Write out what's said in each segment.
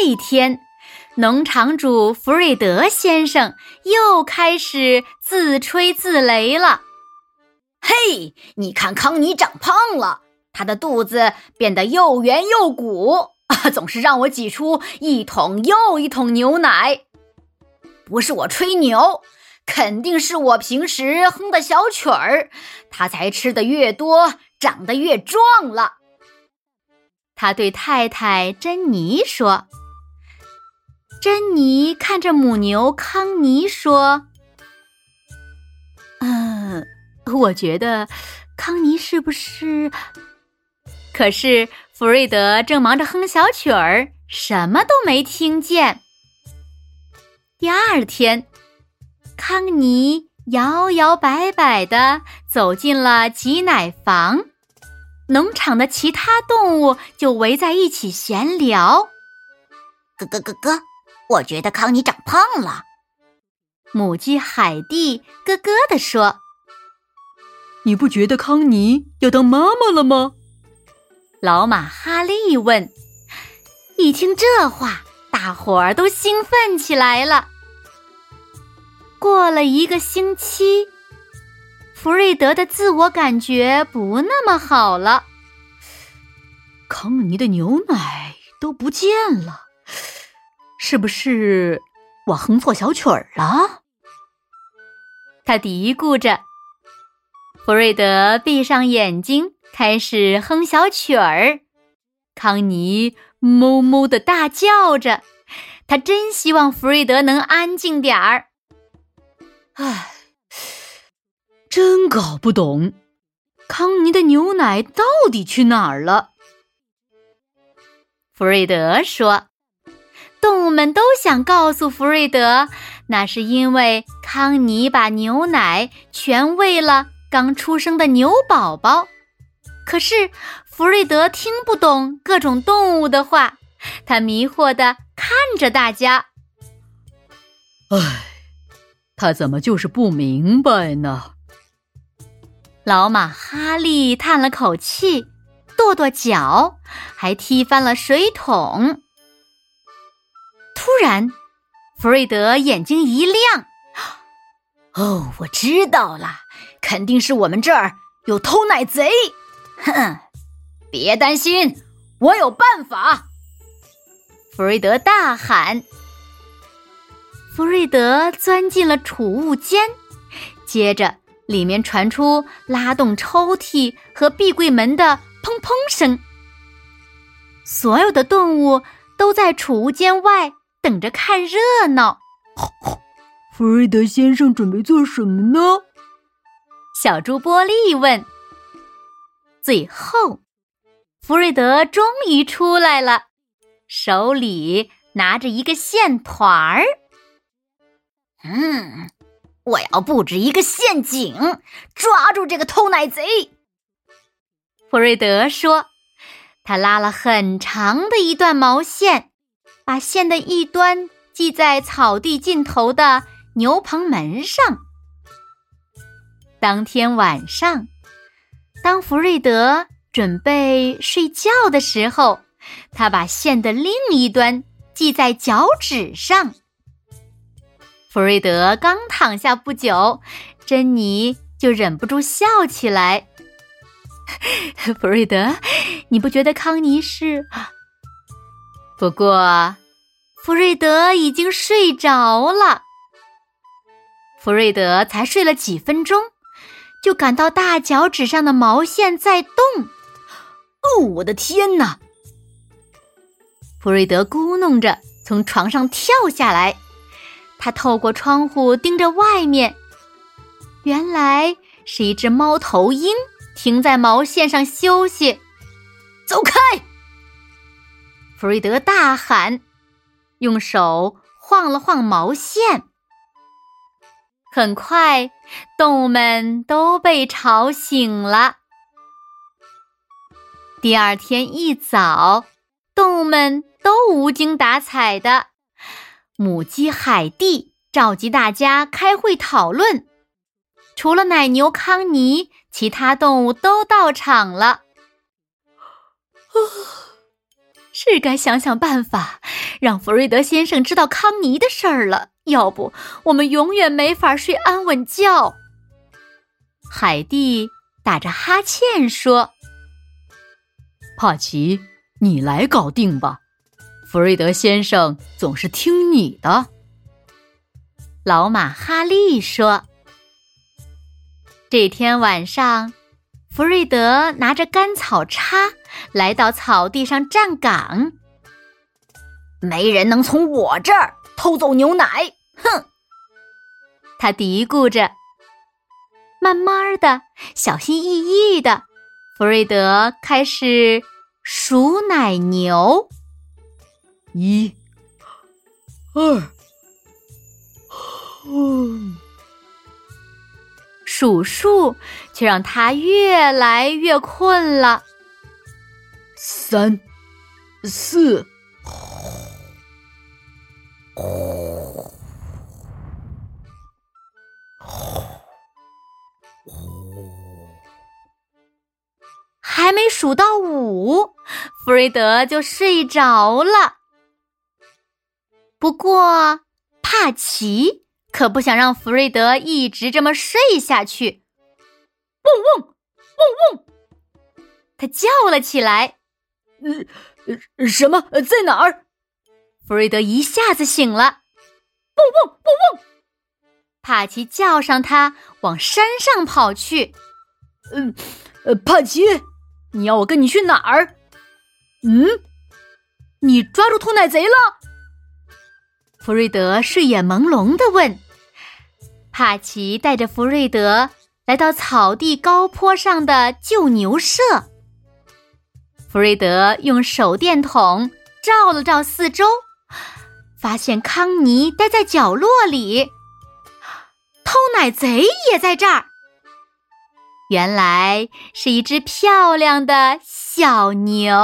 这一天，农场主弗瑞德先生又开始自吹自擂了。嘿，你看康妮长胖了，她的肚子变得又圆又鼓，总是让我挤出一桶又一桶牛奶。不是我吹牛，肯定是我平时哼的小曲儿，她才吃的越多，长得越壮了。他对太太珍妮说。珍妮看着母牛康妮说：“嗯，我觉得康妮是不是？可是弗瑞德正忙着哼小曲儿，什么都没听见。第二天，康妮摇摇摆摆的走进了挤奶房，农场的其他动物就围在一起闲聊。咯咯咯咯。”我觉得康妮长胖了，母鸡海蒂咯咯地说：“你不觉得康妮要当妈妈了吗？”老马哈利问。一听这话，大伙儿都兴奋起来了。过了一个星期，弗瑞德的自我感觉不那么好了。康妮的牛奶都不见了。是不是我哼错小曲儿了？他嘀咕着。弗瑞德闭上眼睛，开始哼小曲儿。康妮哞哞的大叫着，他真希望弗瑞德能安静点儿。唉，真搞不懂，康妮的牛奶到底去哪儿了？弗瑞德说。动物们都想告诉弗瑞德，那是因为康妮把牛奶全喂了刚出生的牛宝宝。可是弗瑞德听不懂各种动物的话，他迷惑的看着大家。唉，他怎么就是不明白呢？老马哈利叹了口气，跺跺脚，还踢翻了水桶。突然，弗瑞德眼睛一亮：“哦，我知道了，肯定是我们这儿有偷奶贼！”哼，别担心，我有办法！弗瑞德大喊。弗瑞德钻进了储物间，接着里面传出拉动抽屉和壁柜门的砰砰声。所有的动物都在储物间外。等着看热闹，弗瑞德先生准备做什么呢？小猪波利问。最后，弗瑞德终于出来了，手里拿着一个线团儿。嗯，我要布置一个陷阱，抓住这个偷奶贼。弗瑞德说：“他拉了很长的一段毛线。”把线的一端系在草地尽头的牛棚门上。当天晚上，当弗瑞德准备睡觉的时候，他把线的另一端系在脚趾上。弗瑞德刚躺下不久，珍妮就忍不住笑起来。弗瑞德，你不觉得康妮是？不过，弗瑞德已经睡着了。弗瑞德才睡了几分钟，就感到大脚趾上的毛线在动。哦，我的天哪！弗瑞德咕哝着从床上跳下来，他透过窗户盯着外面，原来是一只猫头鹰停在毛线上休息。走开！弗瑞德大喊，用手晃了晃毛线。很快，动物们都被吵醒了。第二天一早，动物们都无精打采的。母鸡海蒂召集大家开会讨论。除了奶牛康妮，其他动物都到场了。是该想想办法，让弗瑞德先生知道康妮的事儿了。要不，我们永远没法睡安稳觉。海蒂打着哈欠说：“帕奇，你来搞定吧。弗瑞德先生总是听你的。”老马哈利说：“这天晚上，弗瑞德拿着干草叉来到草地上站岗。没人能从我这儿偷走牛奶。”哼，他嘀咕着。慢慢的，小心翼翼的，弗瑞德开始数奶牛。一、二，数数却让他越来越困了。三、四。还没数到五，弗瑞德就睡着了。不过，帕奇可不想让弗瑞德一直这么睡下去。嗡嗡嗡嗡，他叫了起来：“呃，什么？在哪儿？”弗瑞德一下子醒了。嗡嗡嗡嗡，帕奇叫上他，往山上跑去。嗯，呃，帕奇。你要我跟你去哪儿？嗯，你抓住偷奶贼了？弗瑞德睡眼朦胧的问。帕奇带着弗瑞德来到草地高坡上的旧牛舍。弗瑞德用手电筒照了照四周，发现康妮待在角落里，偷奶贼也在这儿。原来是一只漂亮的小牛。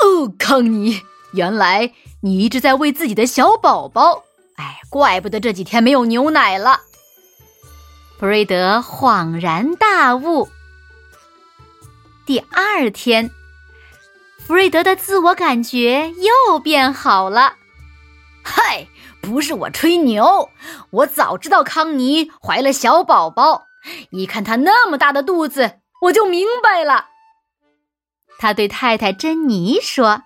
哦，康妮，原来你一直在喂自己的小宝宝。哎，怪不得这几天没有牛奶了。弗瑞德恍然大悟。第二天，弗瑞德的自我感觉又变好了。嗨，不是我吹牛，我早知道康妮怀了小宝宝。一看他那么大的肚子，我就明白了。他对太太珍妮说：“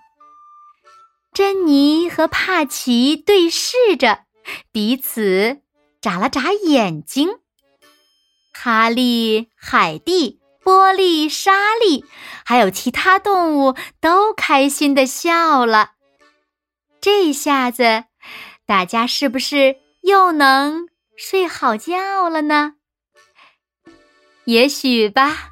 珍妮和帕奇对视着，彼此眨了眨眼睛。哈利、海蒂、波利、莎莉，还有其他动物都开心的笑了。这下子，大家是不是又能睡好觉了呢？”也许吧。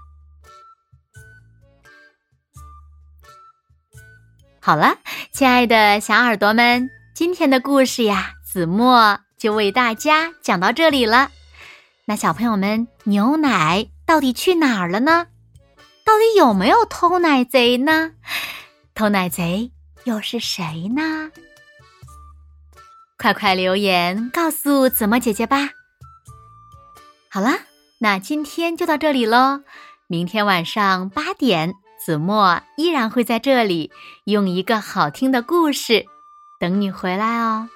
好了，亲爱的小耳朵们，今天的故事呀，子墨就为大家讲到这里了。那小朋友们，牛奶到底去哪儿了呢？到底有没有偷奶贼呢？偷奶贼又是谁呢？快快留言告诉子墨姐姐吧。好了。那今天就到这里喽，明天晚上八点，子墨依然会在这里用一个好听的故事等你回来哦。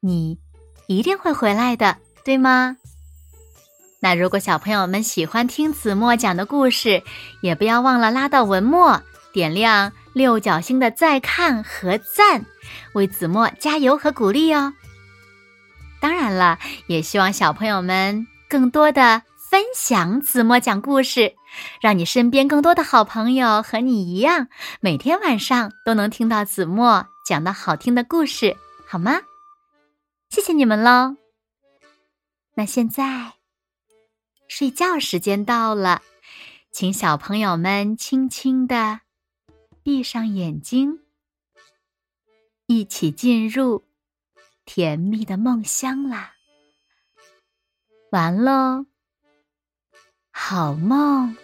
你一定会回来的，对吗？那如果小朋友们喜欢听子墨讲的故事，也不要忘了拉到文末点亮六角星的再看和赞，为子墨加油和鼓励哦。当然了，也希望小朋友们。更多的分享子墨讲故事，让你身边更多的好朋友和你一样，每天晚上都能听到子墨讲的好听的故事，好吗？谢谢你们喽。那现在睡觉时间到了，请小朋友们轻轻的闭上眼睛，一起进入甜蜜的梦乡啦！完喽，好梦。